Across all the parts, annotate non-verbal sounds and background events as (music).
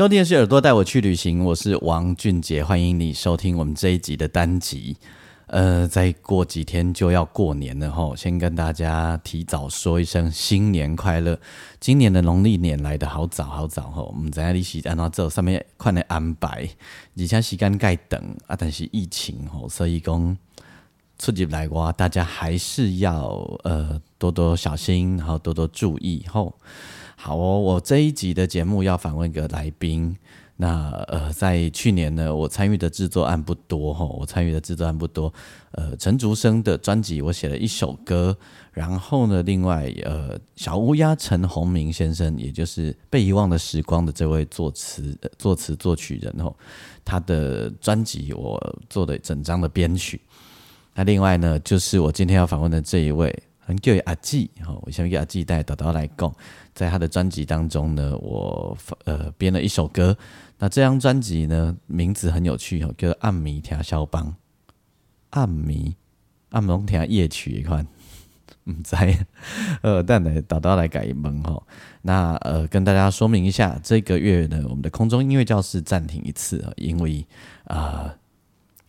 收听的是耳朵带我去旅行，我是王俊杰，欢迎你收听我们这一集的单集。呃，再过几天就要过年了吼，先跟大家提早说一声新年快乐。今年的农历年来的好早好早吼，我们在利息按照这上面快来安排，而且时间盖等啊，但是疫情吼，所以讲出入来话，大家还是要呃多多小心，然后多多注意吼。好哦，我这一集的节目要访问一个来宾。那呃，在去年呢，我参与的制作案不多哈，我参与的制作案不多。呃，陈竹生的专辑我写了一首歌，然后呢，另外呃，小乌鸦陈鸿明先生，也就是被遗忘的时光的这位作词作词作曲人哦，他的专辑我做的整张的编曲。那另外呢，就是我今天要访问的这一位。叫阿纪，哈，我想给阿纪带导导来讲，在他的专辑当中呢，我呃编了一首歌。那这张专辑呢，名字很有趣哦，叫《暗迷听肖邦》。暗迷，暗蒙听夜曲一款，(laughs) 唔知，(laughs) 呃，但来导导来改一门哈。那呃，跟大家说明一下，这个月呢，我们的空中音乐教室暂停一次，因为啊，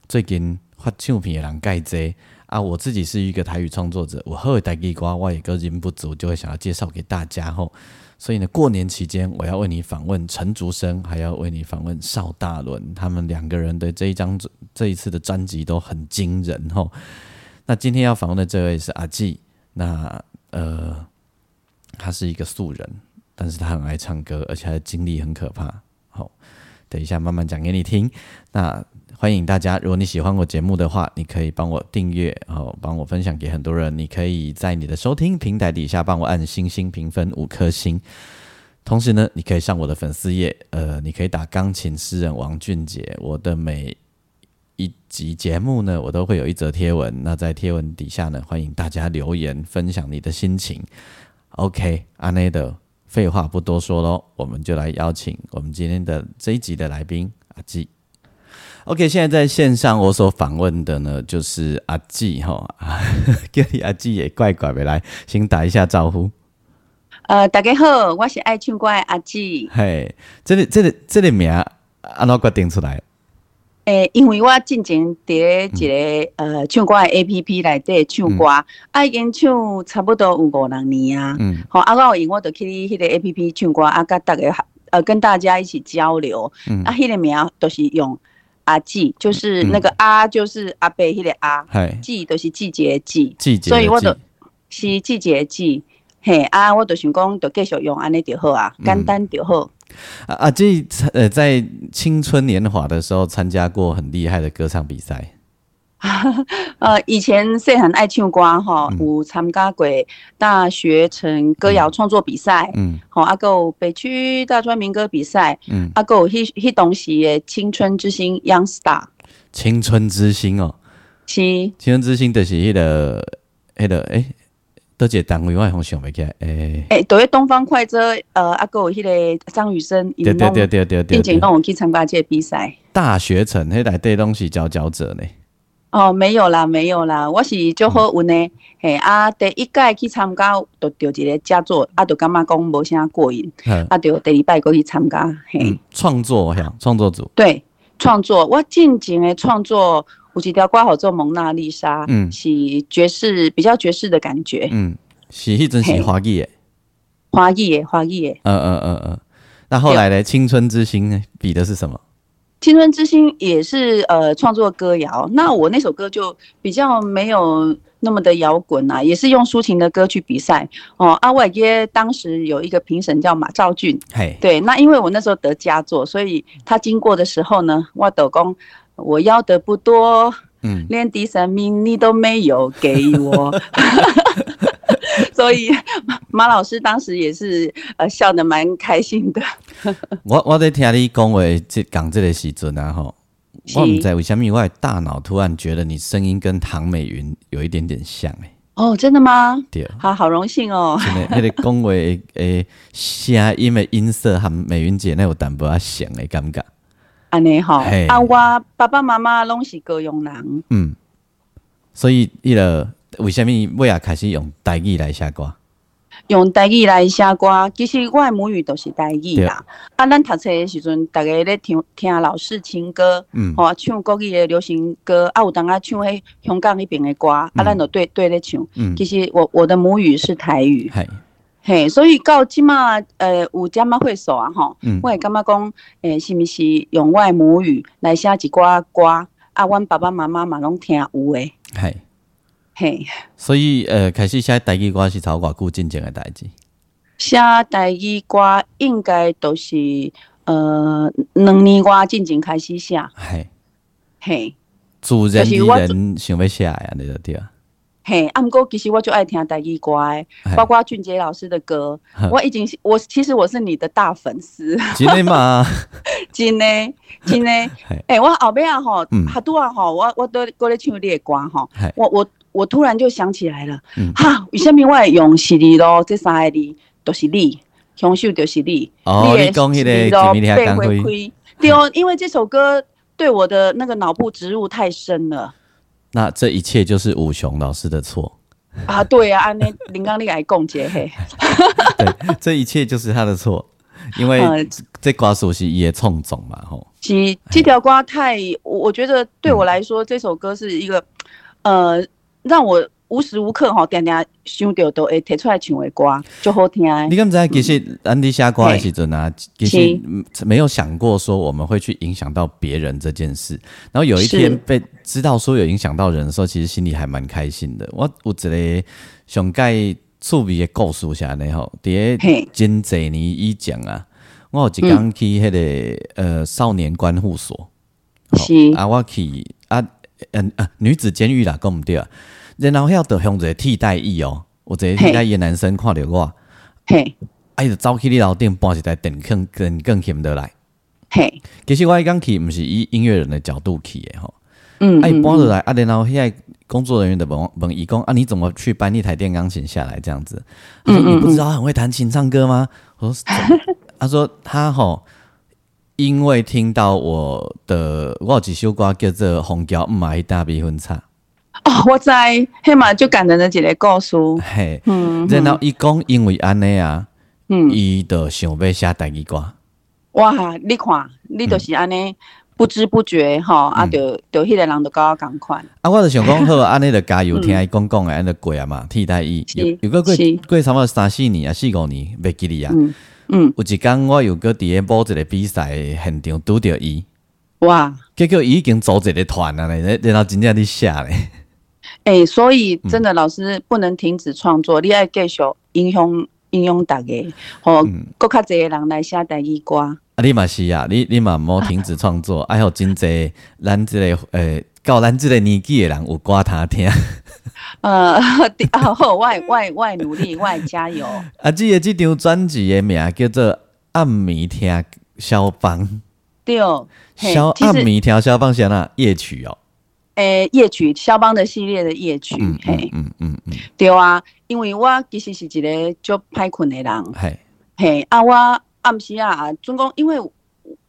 最近发唱片的人盖济。啊，我自己是一个台语创作者，我后台语瓜我也歌音不足，就会想要介绍给大家吼。所以呢，过年期间我要为你访问陈竹生，还要为你访问邵大伦，他们两个人的这一张这一次的专辑都很惊人吼。那今天要访问的这位是阿纪，那呃，他是一个素人，但是他很爱唱歌，而且他的经历很可怕。好，等一下慢慢讲给你听。那。欢迎大家，如果你喜欢我节目的话，你可以帮我订阅，然后帮我分享给很多人。你可以在你的收听平台底下帮我按星星评分五颗星。同时呢，你可以上我的粉丝页，呃，你可以打钢琴诗人王俊杰。我的每一集节目呢，我都会有一则贴文。那在贴文底下呢，欢迎大家留言分享你的心情。OK，阿内的废话不多说喽，我们就来邀请我们今天的这一集的来宾阿纪。OK，现在在线上我所访问的呢，就是阿纪哈，(laughs) 叫你阿纪也怪怪的，来先打一下招呼。呃，大家好，我是爱唱歌的阿纪。嘿，这里这里这里名安怎决定出来？诶，因为我进前伫一个呃唱歌的 APP 内底唱歌，啊已经唱差不多有五六年啊。嗯。好，啊我因我就去迄个 APP 唱歌，啊甲大家呃跟大家一起交流。嗯。啊，迄个名都是用。阿季就是那个阿，就是阿伯迄个阿，季都是季节季，季节，所以我都是季节季，嘿啊，我都想讲，就继续用安尼就好啊，简单就好。啊啊，这呃，在青春年华的时候参加过很厉害的歌唱比赛。(laughs) 呃，以前细很爱唱歌哈，有参加过大学城歌谣创作比赛，嗯，好，阿有北区大专民歌比赛，嗯，阿有迄迄东西的青春之星 Young Star，青春之星哦，是。青春之星就是迄个迄个诶，多个单位我好想袂起来，诶。诶，都是东方快车，呃，阿有迄个张雨生，对对对对对，并且让我去参加这比赛，大学城迄内底东西佼佼者呢。哦，没有啦，没有啦，我是就好运呢。嘿啊，第一届去参加，就得一个佳作，啊，就感觉讲无啥过瘾，啊，就第二摆过去参加。嘿，创作呀，创作组。对，创作，我进前的创作有一条歌好做蒙娜丽莎，嗯，是爵士，比较爵士的感觉。嗯，是迄阵是华语的，华语的，华语的。嗯嗯嗯嗯。那后来呢？青春之星呢？比的是什么？青春之星也是呃创作歌谣，那我那首歌就比较没有那么的摇滚啊，也是用抒情的歌去比赛哦。阿伟耶当时有一个评审叫马兆俊，嘿，对，那因为我那时候得佳作，所以他经过的时候呢，我抖公我要的不多，嗯，连第三名你都没有给我。(laughs) (laughs) 所以马老师当时也是呃笑得蛮开心的。(laughs) 我我在听你讲话这讲这个时阵啊吼，我唔知为什么我的大脑突然觉得你声音跟唐美云有一点点像诶。哦，真的吗？对，好好荣幸哦。真的，那个讲话诶声音的音色和美云姐那有淡薄仔像诶感觉。安尼吼，啊，我爸爸妈妈拢是高雄人。嗯，所以伊个为什么尾啊开始用台语来写歌？用台语来写歌，其实我的母语都是台语啦。啊，咱读册的时阵，大家咧听听老式情歌，嗯，吼唱国语的流行歌，啊，有当啊唱迄香港迄边的歌，啊，咱就对对咧唱。嗯，其实我我的母语是台语。嘿，所以到即马，呃，有这么会说啊，吼，我会感觉讲，诶，是毋是用我母语来写一寡歌，啊，阮爸爸妈妈嘛拢听有诶。系，嘿，所以，呃，开始写台语歌是超偌久进前的代志。写台语歌应该都是，呃，两年外进前开始写。嘿，嘿，自然而然想要写呀，你就对啊。嘿，啊，毋过其实我就爱听台语歌，包括俊杰老师的歌，我已经我其实我是你的大粉丝。真的吗？(laughs) 真的，真的。哎，我后尾啊吼，哈拄啊吼，我我都过咧唱你的歌吼，我我我突然就想起来了，哈，为什么我会用是你咯？这三个字都是你，享受就是你。哦，你讲迄个几米天光辉。对哦，因为这首歌对我的那个脑部植入太深了。那这一切就是武雄老师的错啊！对啊，安尼林刚你来共结嘿。(laughs) 对，这一切就是他的错，因为这瓜熟悉也冲总嘛吼。其这条瓜太，我觉得对我来说，这首歌是一个呃，让我。无时无刻吼，定定想到都会提出来唱的歌，就好听。你敢知？其实安迪写歌的时阵啊，其实没有想过说我们会去影响到别人这件事。然后有一天被知道说有影响到人的时候，其实心里还蛮开心的。我有一个想盖趣味的故事下呢吼，伫个真济年以前啊，我有一刚去迄个呃少年关护所，是啊，我去啊嗯啊女子监狱啦，讲毋对啊。然后遐着向一个替代役哦，有一个替代役男生看着我，嘿，哎，就走去你楼顶搬一台电更更更欠得来，嘿，其实我迄刚去毋是以音乐人的角度去的吼，嗯，哎，搬落来啊，然后遐工作人员的问问伊讲啊，你怎么去搬一台电钢琴下来这样子？他说你不知道很会弹琴唱歌吗？我说，他说他吼，因为听到我的我有一首歌叫做《红椒唔买大比分差》。哦，我在黑嘛就感人的一个故事。嘿，嗯，然后伊讲因为安尼啊，嗯，伊就想要写第二歌。哇，你看，你就是安尼不知不觉吼，啊，就就迄个人就甲我共款。啊，我就想讲好，(laughs) 安尼就加油，听伊讲讲诶安尼过啊嘛，替代伊。有有个过过差不多三四年啊，四五年袂记哩啊。嗯，有一天我又搁伫个某一个比赛现场拄着伊。哇，结果伊已经组一个团啊咧，然后真正伫写咧。哎，所以真的老师不能停止创作，你爱继续影响影响大家，和更较侪人来写第二歌。啊，你嘛是啊，你你嘛毋好停止创作，(laughs) 还有真侪咱即个呃，到咱这个年纪的人有歌他听。呃，好，(laughs) 外外外努力，外加油。啊，这个这张专辑的名叫做《暗暝听肖邦》。对，肖暗暝听肖邦是哪夜曲哦。诶，夜曲，肖邦的系列的夜曲，嘿，嗯嗯嗯，对啊，因为我其实是一个足歹困的人，嘿，嘿，啊，我暗时啊，总共因为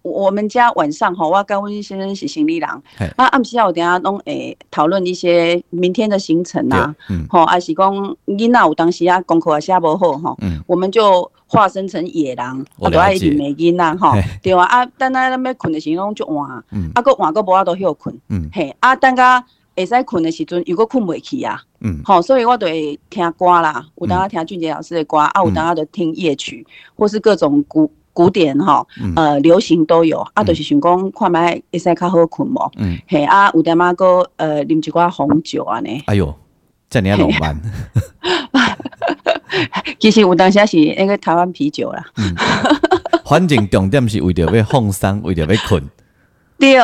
我们家晚上吼，我跟温先生是行李人，啊，暗时啊，我等下拢会讨论一些明天的行程呐，吼，还是讲囡仔有当时啊功课也写无好吼，我们就。化身成野狼，我都爱啉美囡仔吼，对啊，啊，等下咱要困的时拢就换，啊，个晚个无法度休困，嘿，啊，等下会使困的时阵，又果困袂去啊，嗯，好，所以我就会听歌啦，有当下听俊杰老师的歌，啊，有当下就听夜曲，或是各种古古典哈，呃，流行都有，啊，就是想讲看卖会使较好困无，嗯，嘿，啊，有点仔个呃，啉一寡红酒安尼，哎呦，这你要怎么办？(laughs) 其实有当时是那个台湾啤酒啦。嗯反正重点是为着要放松，为着要困。对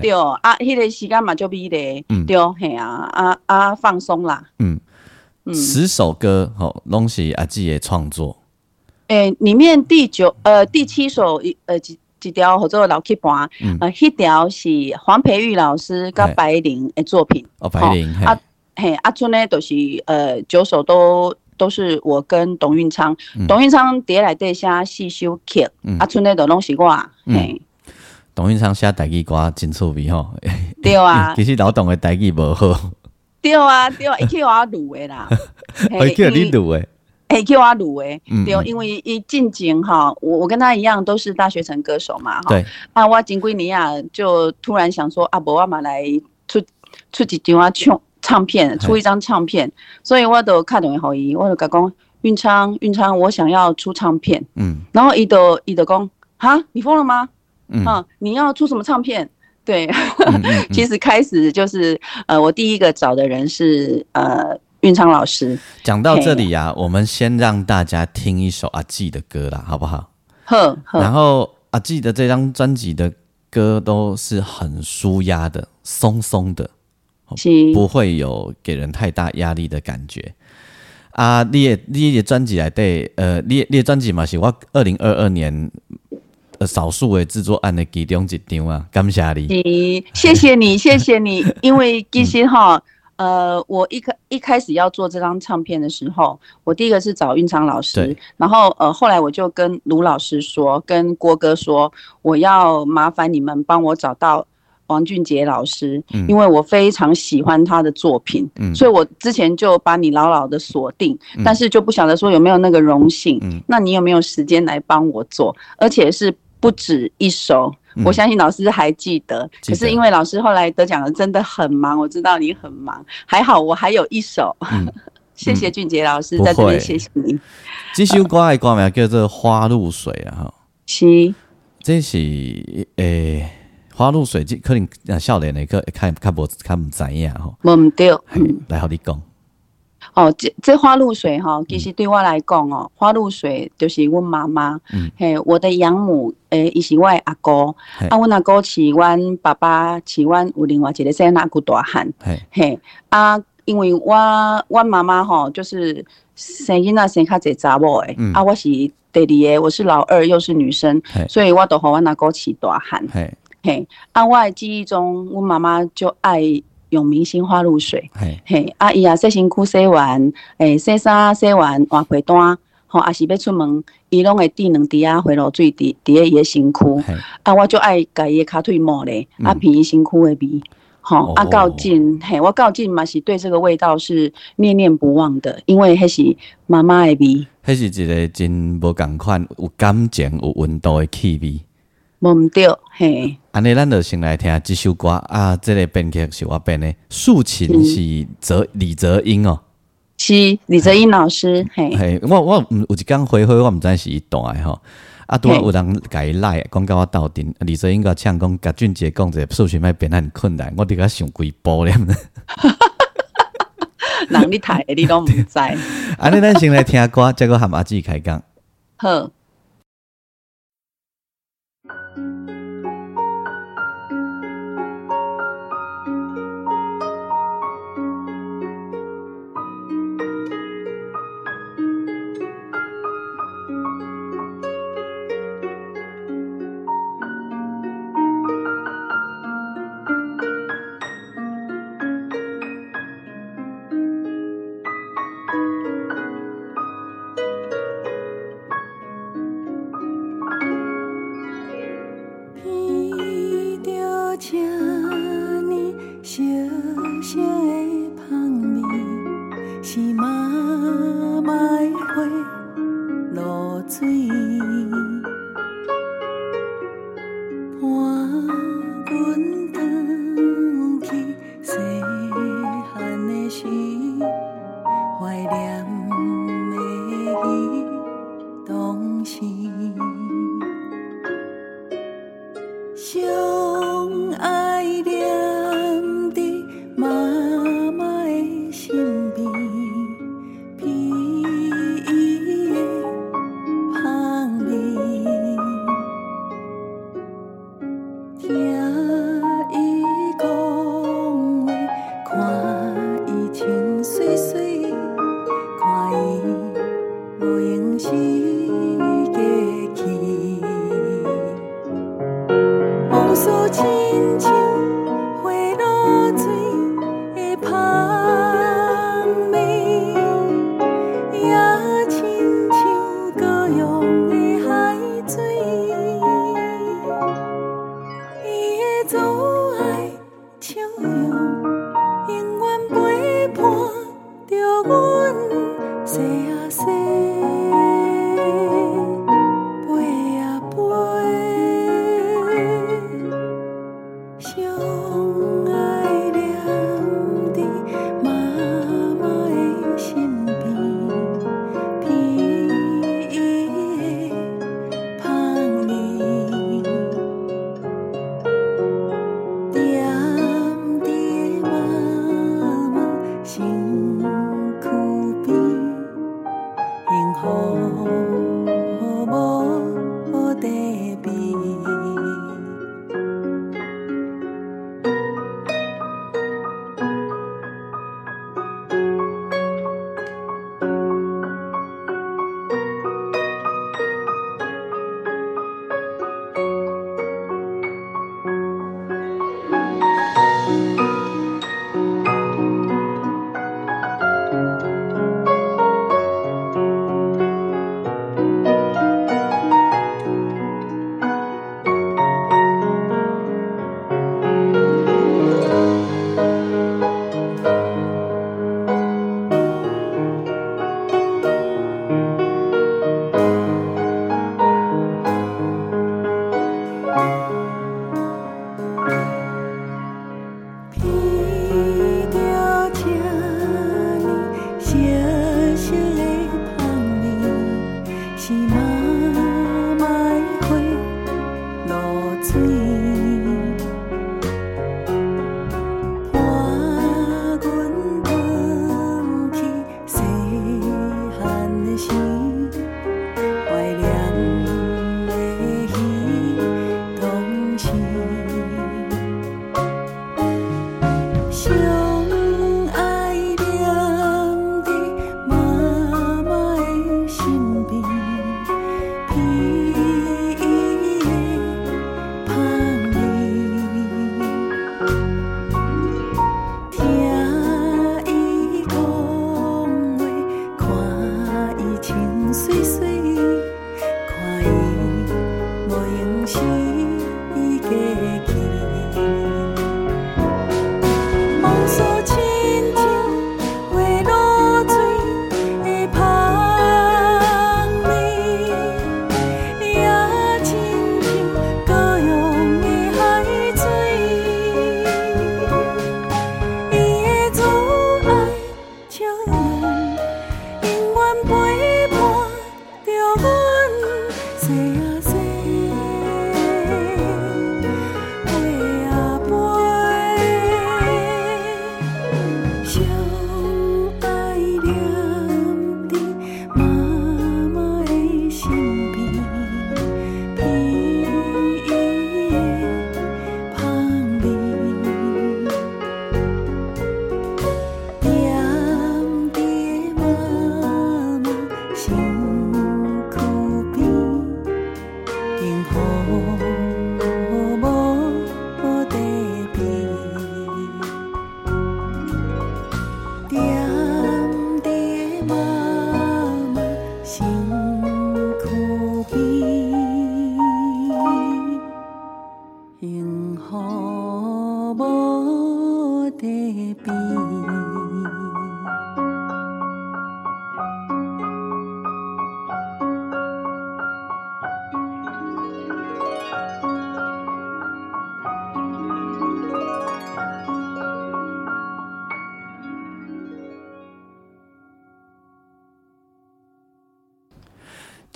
对啊，迄个时间嘛就比咧，对嘿啊啊啊放松啦。嗯，十首歌吼，拢是阿姊的创作。诶，里面第九呃第七首一呃几几条合作老 K 盘，呃，一条是黄培玉老师跟白灵的作品。哦，白灵。啊嘿，啊春呢都是呃九首都都是我跟董运昌，董运昌叠来底下细修 K，阿春呢都拢是我。嘿，董运昌写台语歌真趣味吼。对啊。(laughs) 其实老董的台语无好。对啊，对啊，一去我录的啦。(laughs) 一去你录的。哎，叫我鲁诶，对，因为一进京哈，我我跟他一样都是大学城歌手嘛，哈。对。啊，我金龟尼亚就突然想说，啊，伯阿玛来出出几张啊唱唱片，出一张唱片，所以我都看懂好伊，我就讲运昌运昌，我想要出唱片，嗯。然后伊都伊都讲，哈，你疯了吗？嗯。啊，你要出什么唱片？对。(laughs) 其实开始就是呃，我第一个找的人是呃。运昌老师讲到这里呀，我们先让大家听一首阿季的歌啦，好不好？呵。然后阿季的这张专辑的歌都是很舒压的、松松的，不会有给人太大压力的感觉。啊，你也你也专辑来对，呃，你你专辑嘛是我二零二二年呃少数的制作案的其中一张啊，感谢你。谢谢你，谢谢你，因为其实哈。呃，我一开一开始要做这张唱片的时候，我第一个是找运昌老师，然后呃，后来我就跟卢老师说，跟郭哥说，我要麻烦你们帮我找到王俊杰老师，因为我非常喜欢他的作品，所以我之前就把你牢牢的锁定，但是就不晓得说有没有那个荣幸，那你有没有时间来帮我做，而且是不止一首。我相信老师还记得，可是因为老师后来得奖了，真的很忙。我知道你很忙，还好我还有一首。(laughs) 谢谢俊杰老师在这里，谢谢你。这首歌的歌名叫做《花露水》啊，哈。是。这是诶，花露水，这可能啊，少年的个看看无看唔知影吼。唔对。来，和你讲。哦，这这花露水哈，其实对我来讲哦，花露水就是阮妈妈，嘿，我的养母，诶，伊是我阿哥，啊，阮阿哥饲阮爸爸，饲阮有另外一个生阿姑大汉，嘿，啊，因为我我妈妈吼，就是生囡仔生较济查某诶，啊，我是第二个，我是老二，又是女生，所以我都互阮阿哥饲大汉，嘿，啊，我的记忆中，阮妈妈就爱。用明星花露水，嘿，啊伊啊洗身躯洗完，诶洗衫洗完换被单，吼，啊是要出门，伊拢会滴两滴啊回落水滴滴伊个身躯，啊我就爱家伊个骹腿抹咧，啊闻伊身躯的味，吼，啊到近，嘿，我到近嘛是对这个味道是念念不忘的，因为迄是妈妈的味，迄是一个真无共款，有感情有温度的气味。无毋对，嘿。安尼，咱就先来听这首歌啊！这个编曲是我编的，竖琴是泽李泽英哦，是李泽英老师。嘿，嘿，我我有一刚回回，我毋知是伊弹诶吼。啊，拄啊有人甲伊来，讲甲我斗阵。李泽英甲唱讲，甲俊杰讲者竖琴卖变很困难，我伫甲想几步咧。人你睇，你拢毋知。(laughs) 安尼，咱先来听歌，再个含阿姊开讲。好。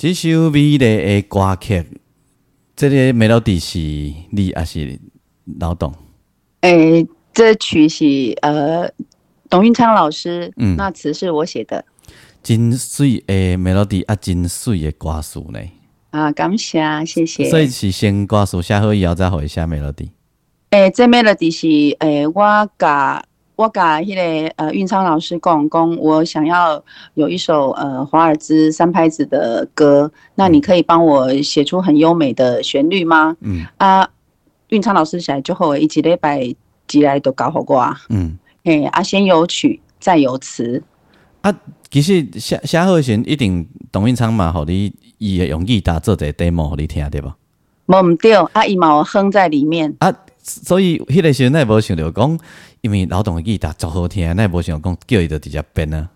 这首美丽的歌曲，这个美 d 迪是你还是老董？诶，这曲是呃董运昌老师，嗯，那词是我写的。真水的美 d 迪啊，真水的歌词呢？啊，感谢，谢谢。所以是先歌词写好以后，再回下美 d 迪。诶，这美 d 迪是诶，我甲。我甲迄个呃运昌老师讲讲，我想要有一首呃华尔兹三拍子的歌，那你可以帮我写出很优美的旋律吗？嗯啊，运昌老师写之后，一礼拜寄来都搞好过啊。嗯，嘿，啊，先有曲再有词。啊，其实写写好时一定董运昌嘛，互你伊用吉他做个 demo 互你听对无？无毋对，啊，伊嘛有哼在里面。啊，所以迄个时阵那无想着讲，因为老董的吉他足好听，那无想讲叫伊就直接编呢。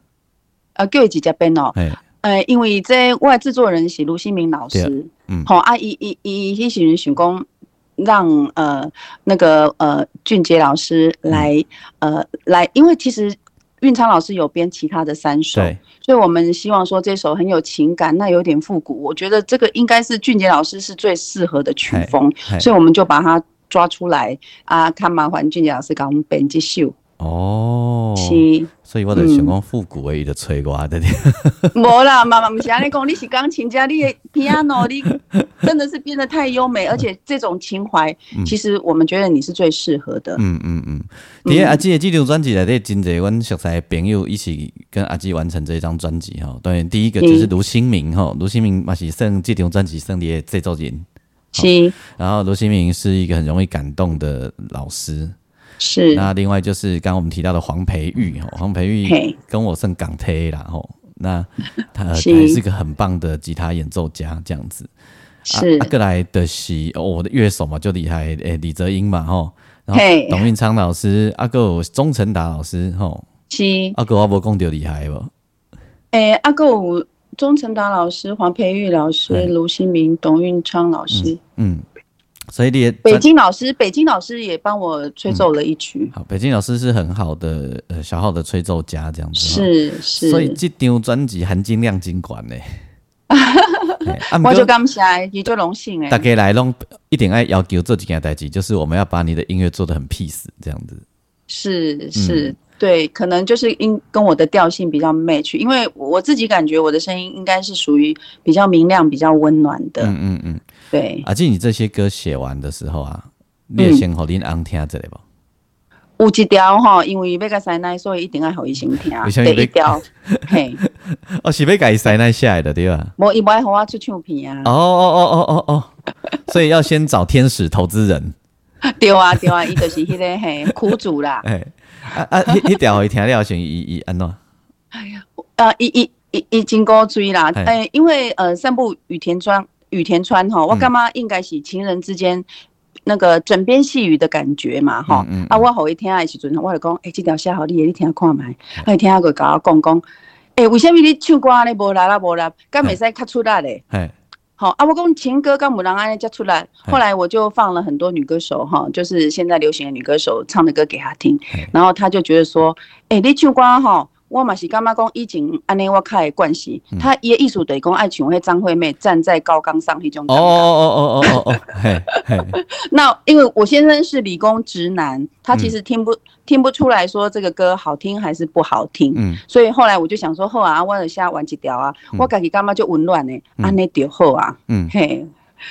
啊，叫伊直接编哦。呃，因为这外制作人是卢新明老师，嗯，好啊，伊伊伊迄时阵想讲让呃那个呃俊杰老师来呃来，因为其实。运昌老师有编其他的三首，所以我们希望说这首很有情感，那有点复古。我觉得这个应该是俊杰老师是最适合的曲风，所以我们就把它抓出来啊，看麻烦俊杰老师给我们编辑秀。哦，是，所以我就想讲复古的伊就吹我的。(laughs) 无啦，妈妈不是安尼讲，你是钢琴家，你的 piano 你真的是编得太优美，(laughs) 而且这种情怀，其实我们觉得你是最适合的。嗯嗯嗯。第二阿基的这张专辑内底真侪阮熟悉的朋友一起跟阿基完成这张专辑哈。当然第一个就是卢新明哈，卢新明嘛是算这张专辑算的制作人。是。然后卢新明是一个很容易感动的老师。是，那另外就是刚刚我们提到的黄培玉，黄培玉跟我算港推啦，吼，那他还是个很棒的吉他演奏家，这样子。是，阿格莱的是我的乐手嘛，就厉害，诶，李泽英嘛，吼，然后董运昌老师，阿哥钟成达老师，吼，是，阿哥阿伯讲到厉害不？诶，阿哥钟成达老师、黄培玉老师、卢新明、董运昌老师，嗯。所以你北京老师，北京老师也帮我吹奏了一曲。好，北京老师是很好的呃小号的吹奏家，这样子。是是。所以这张专辑含金量尽管呢。(laughs) 我就感谢，也就荣幸哎。大家来弄一点爱要求这几件代志，就是我们要把你的音乐做的很 peace 这样子。是是，对，可能就是因跟我的调性比较 match，因为我自己感觉我的声音应该是属于比较明亮、比较温暖的。嗯嗯嗯。对，阿静，你这些歌写完的时候啊，你先和恁昂听这里不？有一条哈，因为要个塞奶，所以一定要和伊先听。第一条，嘿，(laughs) 哦，是要改塞奶下来的对吧？无，伊不爱和我出唱片啊。哦哦哦哦哦哦，所以要先找天使投资人。(laughs) 对啊对啊，伊就是迄个嘿苦主啦。(laughs) 哎啊啊，一一条伊听了先伊伊安怎？哎呀，呃，伊伊伊伊真古锥啦，哎，因为呃，散步雨田庄。雨田川吼，我感觉应该是情人之间那个枕边细语的感觉嘛哈？啊，我互伊听的时阵，我就讲，哎，这条写好你，你听看麦，哎，听下个甲我讲讲，哎，为什么你唱歌呢？无啦啦无啦，敢袂使较出来嘞？好啊，我讲情歌刚母狼安尼叫出来？后来我就放了很多女歌手哈，就是现在流行的女歌手唱的歌给他听，然后他就觉得说，哎，你唱歌哈。我嘛是感觉讲以前安尼我较会关系，他伊意思等于讲爱像迄张惠妹站在高岗上迄种。哦哦哦哦哦哦。(laughs) 那因为我先生是理工直男，他其实听不听不出来说这个歌好听还是不好听。嗯。所以后来我就想说，好啊，我了下玩几条啊，我家己干嘛就紊乱呢，安尼就好啊。嗯。嘿。(laughs)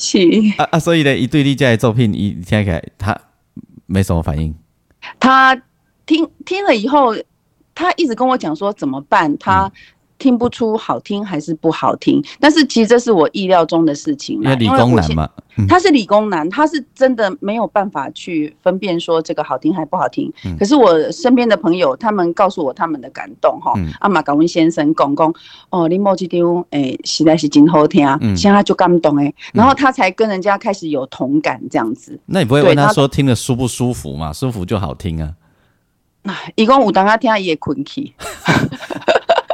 是。啊啊，所以呢，一对你家的作品，一听起来他没什么反应。他听听了以后，他一直跟我讲说怎么办？他听不出好听还是不好听。但是其实这是我意料中的事情，因为理工男嘛，他是理工男，他是真的没有办法去分辨说这个好听还不好听。可是我身边的朋友，他们告诉我他们的感动哈。阿玛高文先生讲讲哦，林某这张诶实在是真好听，现在就感动诶，然后他才跟人家开始有同感这样子。那你不会问他说听的舒不舒服嘛？舒服就好听啊。那一共有当他听也困去。(laughs)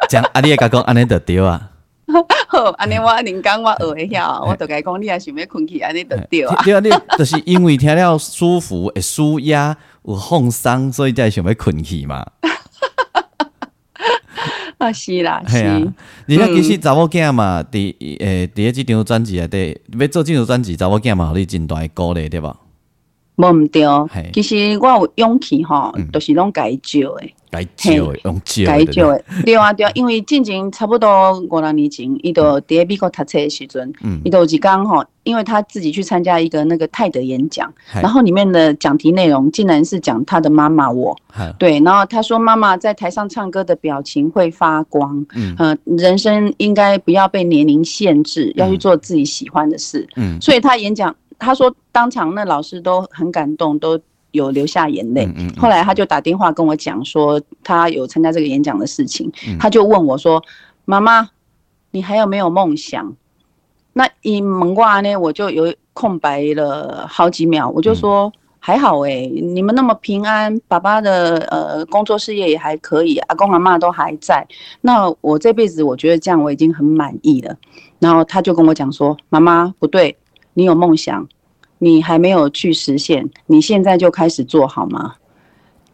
讲阿你也讲讲安尼就对啊。(laughs) 好，安尼我人讲我学会晓，我就该讲你也想要困去，安尼就对啊。对啊，你就是因为听了舒服、会舒压、有放松，所以才想要困去嘛。(laughs) 啊，是啦，是。你看，其实查某囝嘛，第诶第一即张专辑啊，对，要做即张专辑，查某囝嘛，互你真大鼓励，对吧？无毋对，其实我有勇气吼，都是拢改招诶。改救用救改救的，对啊对啊，因为进前差不多五六年前，伊都伫美国读册的时阵，伊都是刚吼，因为他自己去参加一个那个泰德演讲，然后里面的讲题内容竟然是讲他的妈妈我，对，然后他说妈妈在台上唱歌的表情会发光，嗯，人生应该不要被年龄限制，要去做自己喜欢的事，嗯，所以他演讲，他说当场那老师都很感动，都。有流下眼泪，后来他就打电话跟我讲说，他有参加这个演讲的事情，他就问我说：“妈妈，你还有没有梦想？”那一蒙挂呢，我就有空白了好几秒，我就说：“还好哎，你们那么平安，爸爸的呃工作事业也还可以，阿公阿妈都还在，那我这辈子我觉得这样我已经很满意了。”然后他就跟我讲说：“妈妈不对，你有梦想。”你还没有去实现，你现在就开始做好吗？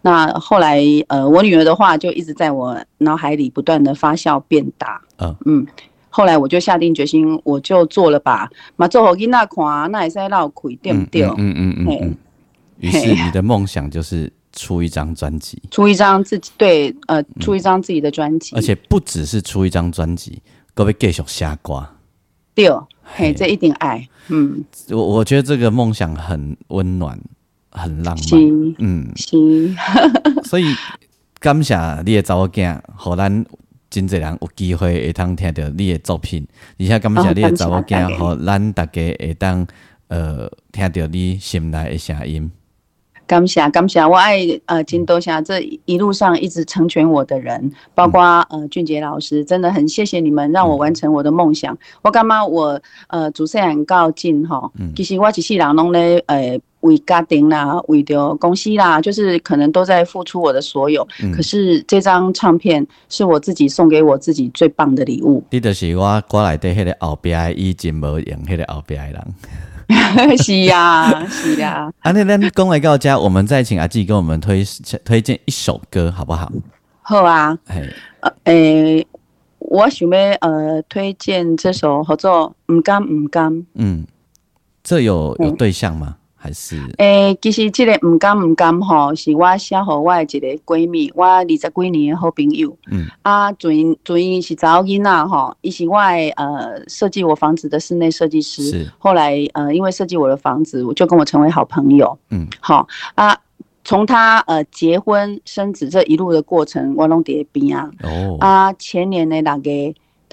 那后来，呃，我女儿的话就一直在我脑海里不断的发酵变大。嗯嗯，后来我就下定决心，我就做了吧。嘛，做好囡仔看，那也是闹亏，对不对？嗯嗯嗯嗯。于是你的梦想就是出一张专辑，出一张自己对，呃，出一张自己的专辑，而且不只是出一张专辑，各位继续下瓜。对，嘿，这一定爱。嗯，我我觉得这个梦想很温暖，很浪漫。嗯，是。(laughs) 所以感谢你的查某囝，互咱真侪人有机会会通听到你的作品，而且感谢你的查某囝，互咱大家会当呃听到你心内的声音。感谢感谢，我爱呃金多霞这一路上一直成全我的人，包括呃俊杰老师，真的很谢谢你们让我完成我的梦想。我感觉我呃主持人告进哈，其实我一世人拢咧呃为家庭啦，为着公司啦，就是可能都在付出我的所有。可是这张唱片是我自己送给我自己最棒的礼物。你就是我过来的迄个后边已经无用迄个后边的人。(laughs) 是呀，是呀。啊，那那恭维告家，我们再请阿纪给我们推推荐一首歌，好不好？好啊。哎，诶，我想要呃推荐这首合作《唔甘唔甘》。嗯，这有有对象吗？还是诶，其实这个唔甘唔甘吼，是我写给我的一个闺蜜，我二十几年的好朋友。嗯，啊，主因主因是找囡仔吼，伊是我的呃设计我房子的室内设计师。是，后来呃因为设计我的房子，我就跟我成为好朋友。嗯，好啊，从他呃结婚生子这一路的过程，我拢伫边啊。哦，啊，前年的那个。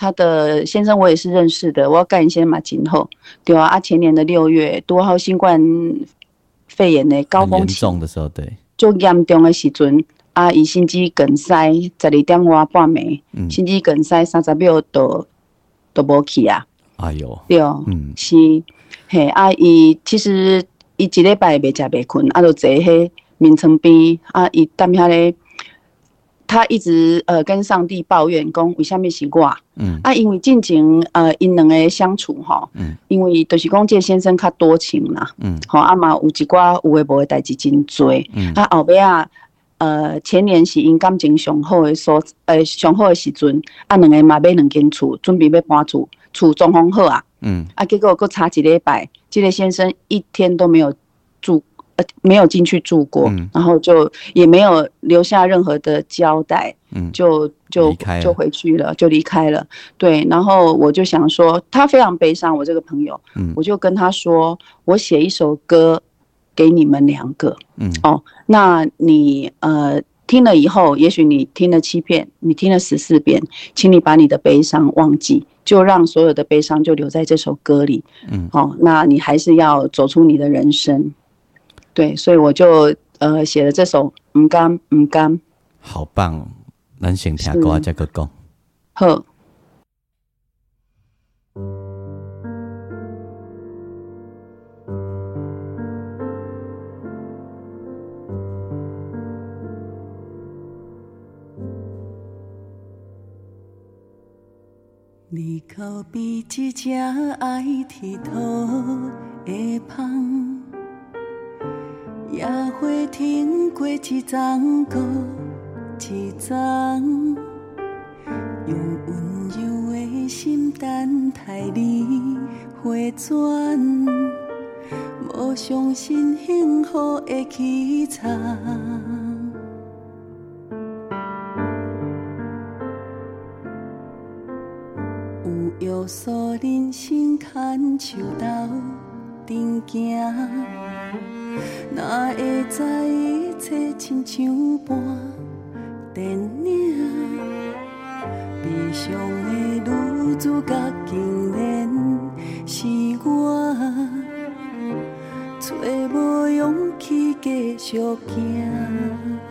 他的先生我也是认识的，我要干一些嘛今后，对啊，啊前年的六月多号新冠肺炎的高峰期重的时候，对，就严重的时阵，啊，伊心肌梗塞十二点外半暝，心肌梗塞三十秒都都无去啊，哎呦，对，嗯，是，嘿，啊，伊其实伊一礼拜未食未困，啊，就坐迄眠床边，啊，伊踮遐咧。他一直呃跟上帝抱怨，讲为虾米是我？嗯。啊，因为进前呃因两个相处哈，嗯，因为就是讲这先生较多情啦，嗯，好啊嘛有一寡有诶无诶代志真多，嗯，啊后尾啊呃前年是因感情上好诶所呃上好诶时阵，啊两个嘛买两间厝，准备要搬厝，厝装潢好啊，嗯，啊结果佫差一礼拜，这个先生一天都没有住。没有进去住过，然后就也没有留下任何的交代，嗯，就就就回去了，就离开了。对，然后我就想说，他非常悲伤，我这个朋友，嗯，我就跟他说，我写一首歌给你们两个，嗯，哦，那你呃听了以后，也许你听了七遍，你听了十四遍，请你把你的悲伤忘记，就让所有的悲伤就留在这首歌里，嗯，哦，那你还是要走出你的人生。对，所以我就呃写了这首《唔甘唔甘》，好棒哦！咱先听歌再个讲。好。你靠边一只爱佚佗的芳。停过一丛又一丛，用温柔的心等待你回转，无相信幸福的凄惨。有约束，人生牵手斗阵行。哪会知一切亲像半电影？悲伤的女主角竟然是我，找无勇气继续行。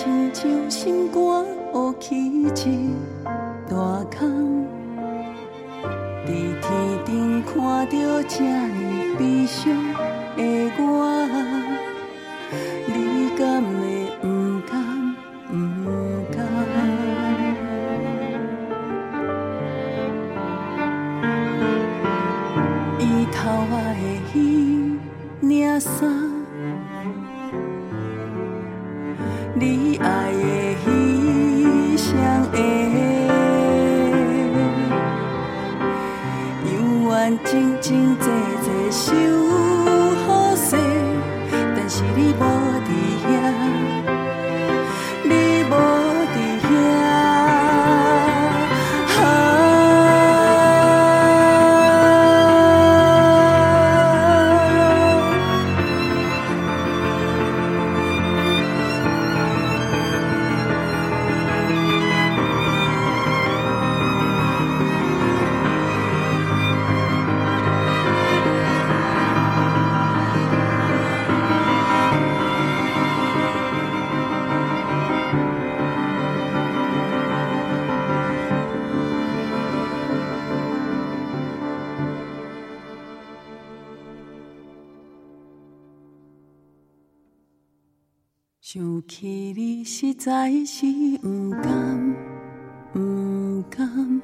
亲像心肝乌起一大空，在天顶看到这呢悲伤。想起你，实在是不甘，不甘。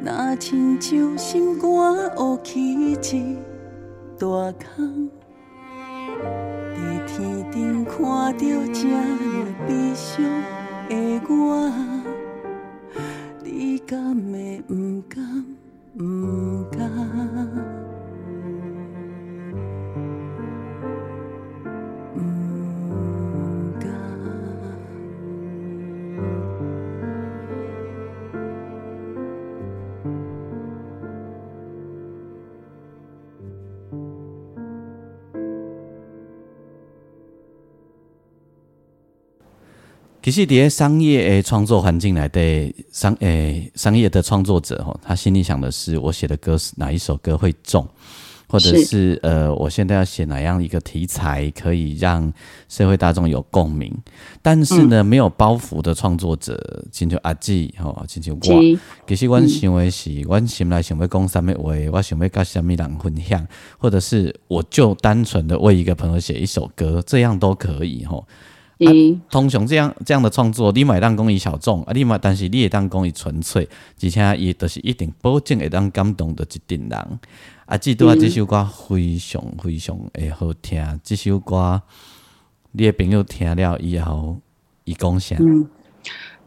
那亲像心肝乌起一大空，在天顶看到这悲伤的我，你敢会不甘，不甘？其实，伫商业诶创作环境来的商诶商业的创作者吼，他心里想的是：我写的歌是哪一首歌会中，或者是。呃，我现在要写哪样一个题材可以让社会大众有共鸣。但是呢，没有包袱的创作者，亲像阿纪吼，亲像我，其实我想的是，我心内想要讲什么话，我想要跟什么人分享，或者是我就单纯的为一个朋友写一首歌，这样都可以吼。啊，通常这样这样的创作，你买当公益小众啊，你买但是你也当公益纯粹，而且伊都是一定保证会当感动的一定人。啊，记拄啊，这首歌非常非常会好听，这首歌你的朋友听了以后，伊讲啥？嗯，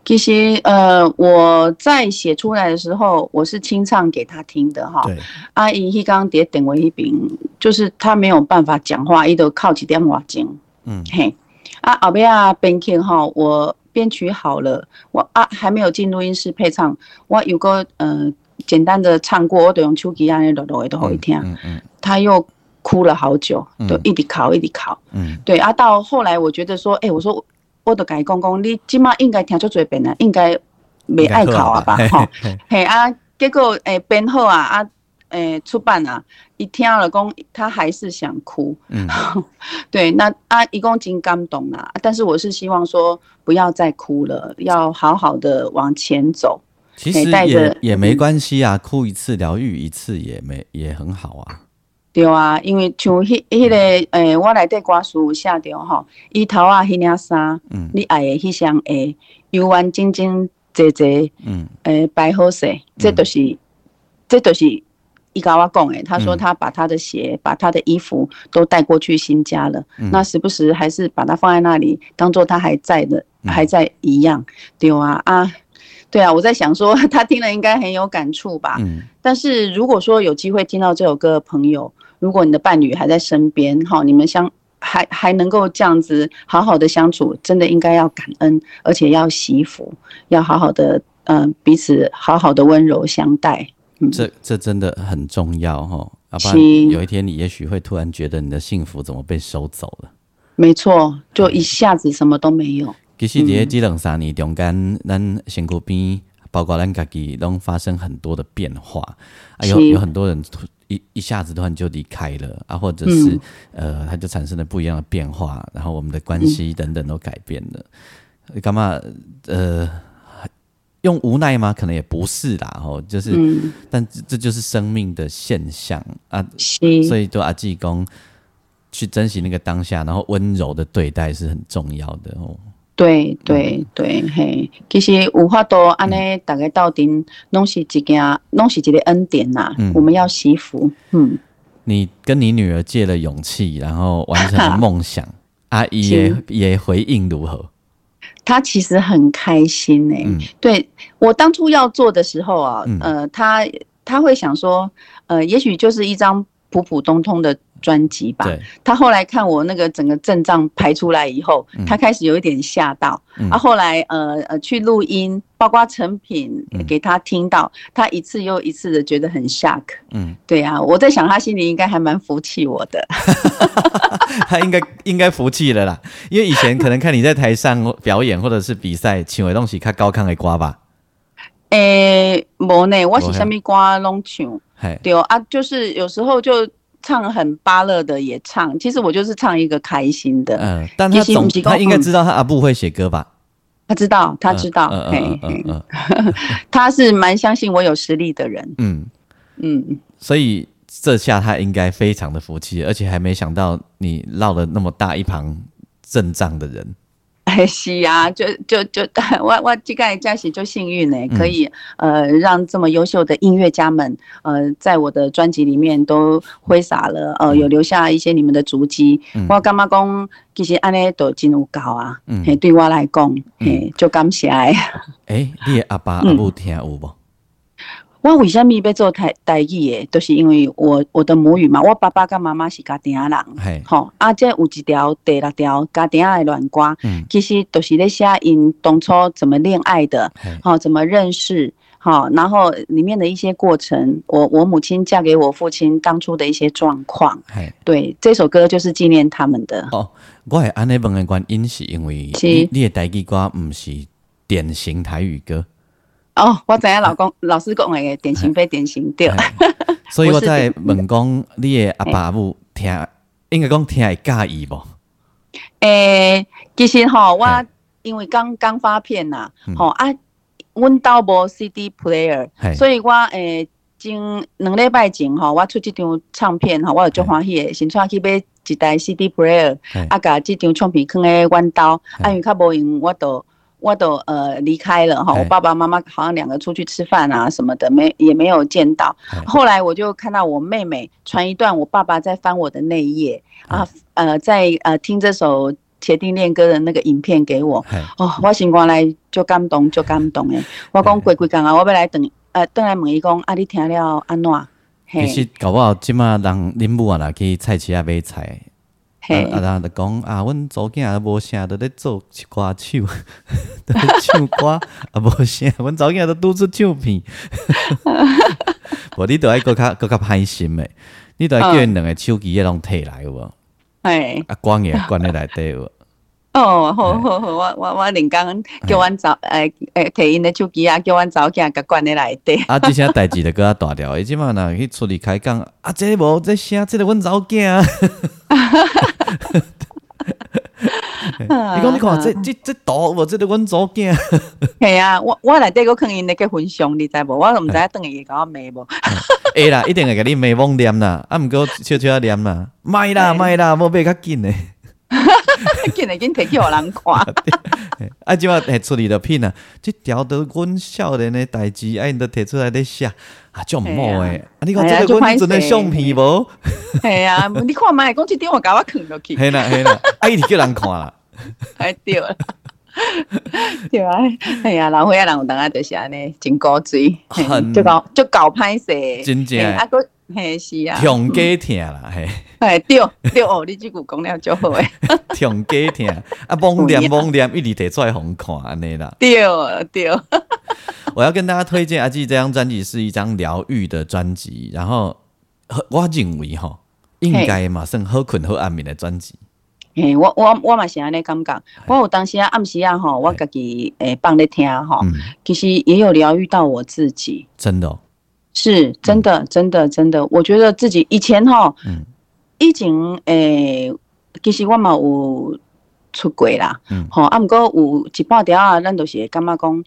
其实呃，我在写出来的时候，我是清唱给他听的哈。对。阿姨一刚叠等我一饼，就是他没有办法讲话，伊都靠起电话讲。嗯嘿。啊，后边啊编曲哈，我编曲好了，我啊还没有进录音室配唱，我有个呃简单的唱过，我就用手机啊那录录的都好听。嗯嗯。他又哭了好久，都一直考一直考。嗯。对啊，到后来我觉得说，哎，我说我都改公公，你即马应该听出嘴边的，应该没爱考啊吧？哈。嘿啊，结果诶编好啊啊。诶，出版啊，一听了讲，他还是想哭。嗯，(laughs) 对，那啊，一共经感动啦。但是我是希望说，不要再哭了，要好好的往前走。其实也也没关系啊，哭一次疗愈一次也没也很好啊。对啊，因为像迄迄个诶，我内底歌词有写着吼，伊头啊迄领衫，嗯，你爱的迄双鞋，油完整整齐齐，嗯，诶，白好色，这都是，这都是伊甲我讲诶。他说他把他的鞋、把他的衣服都带过去新家了，那时不时还是把它放在那里，当做他还在的，还在一样。对啊，啊，对啊，我在想说 (laughs) 他听了应该很有感触吧。嗯，但是如果说有机会听到这首歌的朋友。如果你的伴侣还在身边，哈，你们相还还能够这样子好好的相处，真的应该要感恩，而且要惜福，要好好的，嗯，彼此好好的温柔相待。这这真的很重要，哈，要不然有一天你也许会突然觉得你的幸福怎么被收走了。没错，就一下子什么都没有。其实这这两三年中间，咱身边包括咱家己，都发生很多的变化，啊，有有很多人。一一下子突然就离开了啊，或者是呃，他就产生了不一样的变化，然后我们的关系等等都改变了。干嘛？呃，用无奈吗？可能也不是啦，吼，就是，但这就是生命的现象啊。所以，对阿济公去珍惜那个当下，然后温柔的对待是很重要的哦。对对对，嘿，其实有法度安尼，大概到顶拢是一件，拢是一个恩典呐。我们要惜福。嗯，你跟你女儿借了勇气，然后完成了梦想，(laughs) 阿姨也也回应如何？她其实很开心呢。嗯对我当初要做的时候啊，呃，他他会想说，呃，也许就是一张普普通通的。专辑吧，他后来看我那个整个阵仗排出来以后，他开始有一点吓到。啊，后来呃呃去录音，包括成品给他听到，他一次又一次的觉得很 shock。嗯，对呀，我在想他心里应该还蛮服气我的。(laughs) 他应该应该服气了啦，因为以前可能看你在台上表演或者是比赛，请的东西看高亢的歌吧。诶，无呢，我是虾米歌拢唱。对啊，就是有时候就。唱很巴乐的也唱，其实我就是唱一个开心的。嗯，但他总他应该知道他阿布会写歌吧？他知道，他知道，嗯嗯嗯，(laughs) 他是蛮相信我有实力的人。嗯嗯，所以这下他应该非常的服气，而且还没想到你绕了那么大一旁阵仗的人。(laughs) 是啊，就就就 (laughs) 我我这个真是就幸运呢，可以呃让这么优秀的音乐家们呃在我的专辑里面都挥洒了呃有留下一些你们的足迹。我感觉讲其实安尼都真有够啊，嘿对我来讲嘿就感谢。哎，你阿爸阿母听有无？我为什么要做台台语诶？都是因为我我的母语嘛。我爸爸跟妈妈是家庭人，吼。啊，这有一条第六条家庭的乱歌，其实都是咧写因当初怎么恋爱的，好怎么认识，好，然后里面的一些过程，我我母亲嫁给我父亲当初的一些状况，对，这首歌就是纪念他们的。哦，我系安尼问的原因是因为你你的台语歌唔是典型台语歌。哦，我知影老公老师讲诶典型非典型对。所以我在问讲，你诶阿爸母听，应该讲听会介意无？诶，其实吼，我因为刚刚发片呐，吼啊，阮兜无 CD player，所以我诶，前两礼拜前吼，我出即张唱片吼，我有足欢喜诶，先出去买一台 CD player，啊，甲即张唱片放咧阮兜，啊，因为较无用，我都。我都呃离开了哈，我爸爸妈妈好像两个出去吃饭啊什么的，没也没有见到。后来我就看到我妹妹传一段我爸爸在翻我的内页啊，呃，在呃听这首铁定恋歌的那个影片给我。哦，我心肝来就感动就感动诶！我讲过几工啊，我要来等呃等来问伊讲啊，你听了安怎？其实搞不好即马人恁母啊来去菜市啊买菜。啊！人就讲啊，阮祖囝也无啥，就咧做歌手，(laughs) 都咧唱歌，啊无啥，阮祖囝都拄出唱片。无你都爱搁较搁较歹心诶，你都爱叫因两个手机也拢摕来有无？哎，啊关也关咧内底有。哦，好好好，我我我连刚叫阮早诶诶摕因的手机啊，叫阮早囝甲关咧内底。啊，即些代志就搁较大条，伊即满若去出去开讲，啊，这无这声，这个阮早囝。(laughs) 你 (laughs) 讲你看这这这图无？这个阮祖囝。系啊，我我内底个坑因咧结婚相，你知无？我毋知影等伊甲我骂无。会啦，一定会甲你骂懵念啦，啊毋过悄悄念啦，卖啦卖啦，莫买较紧诶。(laughs) (laughs) 紧来紧摕去互人看。(laughs) 啊，即马系处理的片啊，即条都阮少年的代志，啊，因都摕出来咧写，啊，足毋好诶。啊，你讲这个阮阵的相片无？(laughs) 系啊，你看卖讲即点我甲我藏落去。系啦系啦，啊，伊直叫人看啦。哎对啦，对啊，哎呀，老岁仔人有当啊就是安尼，真古锥，就搞就搞歹势，真正啊个。嘿是啊，痛家疼啦嘿，哎对对哦，你即句讲了就好诶，(laughs) 痛家疼。啊，蒙念蒙念，一直摕出来互看安尼啦，对对。(laughs) 我要跟大家推荐阿季这张专辑是一张疗愈的专辑，然后我认为吼，应该嘛算好困好安眠的专辑。嘿，我我我嘛是安尼感觉，我有当时啊暗时啊吼，我家己诶放咧听吼，其实也有疗愈到我自己，真的。是真的，真的，真的，我觉得自己以前哈，以前诶，其实我嘛有出轨啦，嗯。吼，啊，毋过有一半条啊，咱都是感觉讲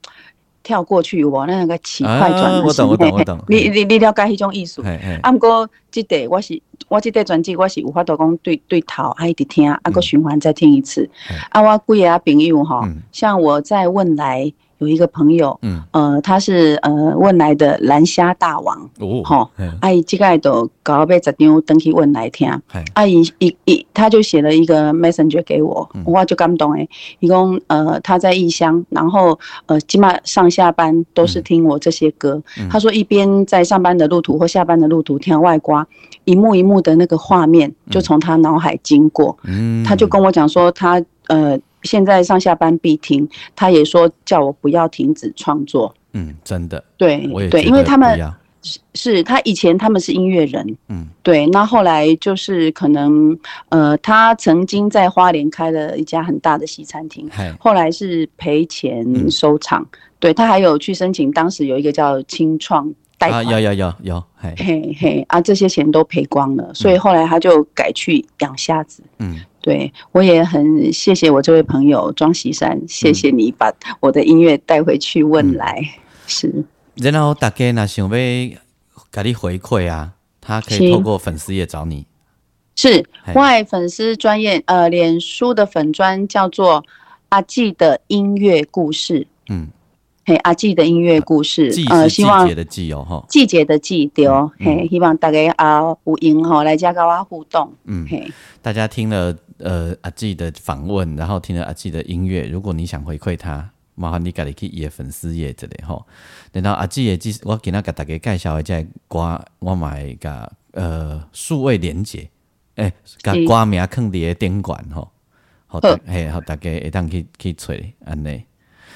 跳过去我那个起快转，我懂，我懂，我懂，(laughs) 你你你了解迄种意思，啊，毋过即个我是我即个专辑我是有法度讲对对头，啊一直听，啊个循环再听一次，啊，我几个朋友哈，像我在问来。有一个朋友，嗯，呃，他是呃问来的蓝虾大王，哦，吼，阿姨即个都搞要十张登去问来听，阿姨一一他就写了一个 messenger 给我，我就感动诶，一共呃他在异乡，然后呃起码上下班都是听我这些歌，他说一边在上班的路途或下班的路途听外挂，一幕一幕的那个画面就从他脑海经过，嗯，他就跟我讲说他呃。现在上下班必听，他也说叫我不要停止创作。嗯，真的，对，我也对，因为他们是是他以前他们是音乐人，嗯，对，那后来就是可能呃，他曾经在花莲开了一家很大的西餐厅，后来是赔钱收场。对他还有去申请，当时有一个叫清创贷款，有有有有，嘿嘿啊，这些钱都赔光了，所以后来他就改去养虾子。嗯。对，我也很谢谢我这位朋友庄喜山，谢谢你把我的音乐带回去问来，是。然后大家那想要给你回馈啊，他可以透过粉丝页找你。是，外粉丝专业，呃，脸书的粉专叫做阿季的音乐故事。嗯。嘿，阿季的音乐故事，呃，希望季节的季哦，哈，季节的季对哦，嘿，希望大家啊有音吼来加跟我互动，嗯，嘿，大家听了呃阿季的访问，然后听了阿季的音乐，如果你想回馈他，麻烦你家己去伊的粉丝页这里吼，然后阿季也记，我今仔给大家介绍一下歌，我买个呃数位连接，诶，甲歌名坑伫个顶管吼，好，嘿，好，大家会当去去找安尼。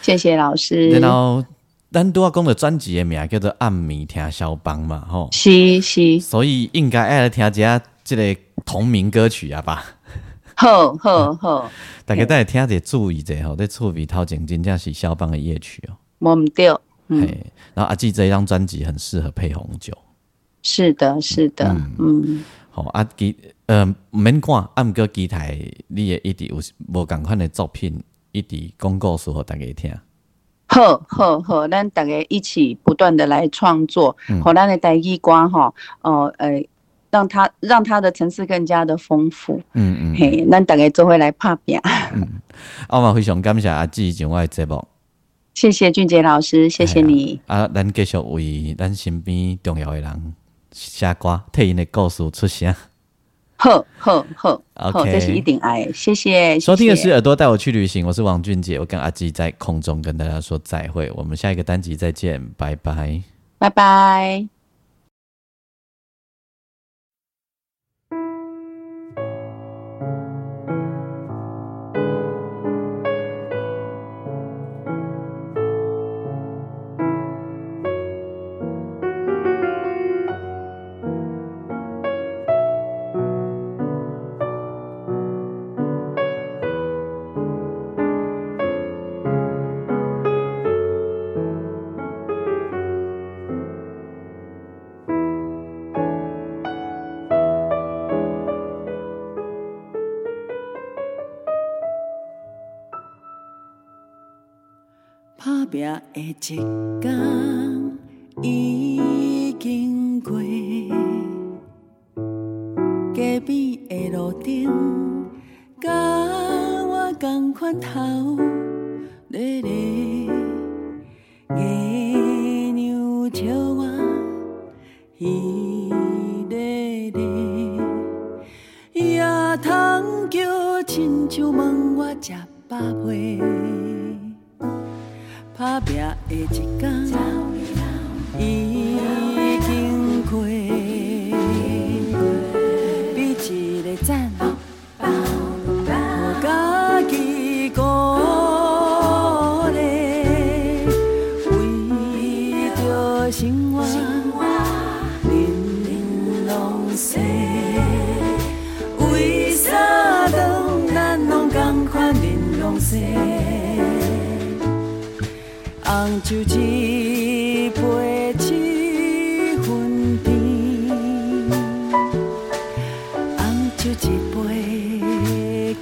谢谢老师。然后，咱都要讲的专辑的名叫做《暗暝听肖邦》嘛，吼。是是。所以应该爱来听一下这个同名歌曲啊吧。好好好。(laughs) 大家再听者注意者吼，这厝边头前真正是肖邦的夜曲哦。我唔对。嘿，然后阿记这张专辑很适合配红酒。是的，是的，嗯。好，阿记呃免看，暗歌机台你也一直有无共款的作品。一直讲故事互，大家听。好，好，好，咱大家一起不断的来创作，和咱的台语歌吼，哦，呃，让他让他的层次更加的丰富。嗯嗯，嘿，咱大家做回来拍拼。嗯，我嘛非常感谢阿志上我的节目。谢谢俊杰老师，谢谢你。啊，咱继续为咱身边重要的人写歌，替因的故事出声。呵呵呵，OK，这是一定爱，谢谢。收听的是耳朵带我去旅行，我是王俊杰，我跟阿基在空中跟大家说再会，我们下一个单集再见，拜拜，拜拜。拼命的一天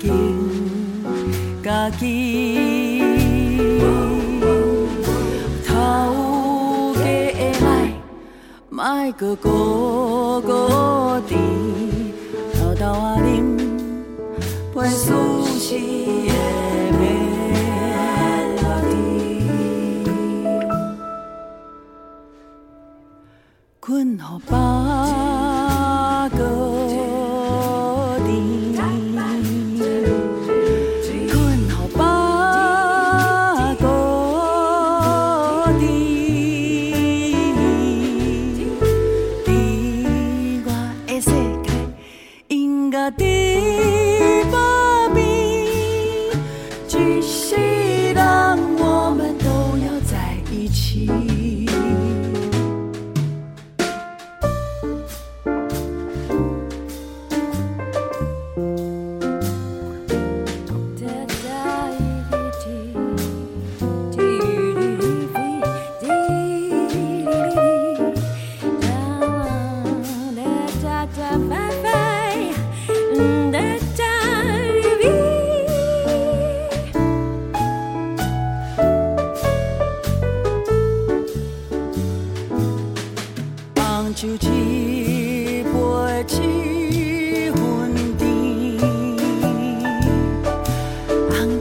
敬家己。头家的爱，莫搁孤孤地，偷偷啊饮，陪思绪的美丽。困好饱。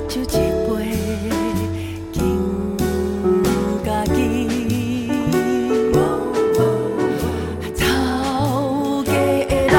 酒一杯敬家己，吵架的来，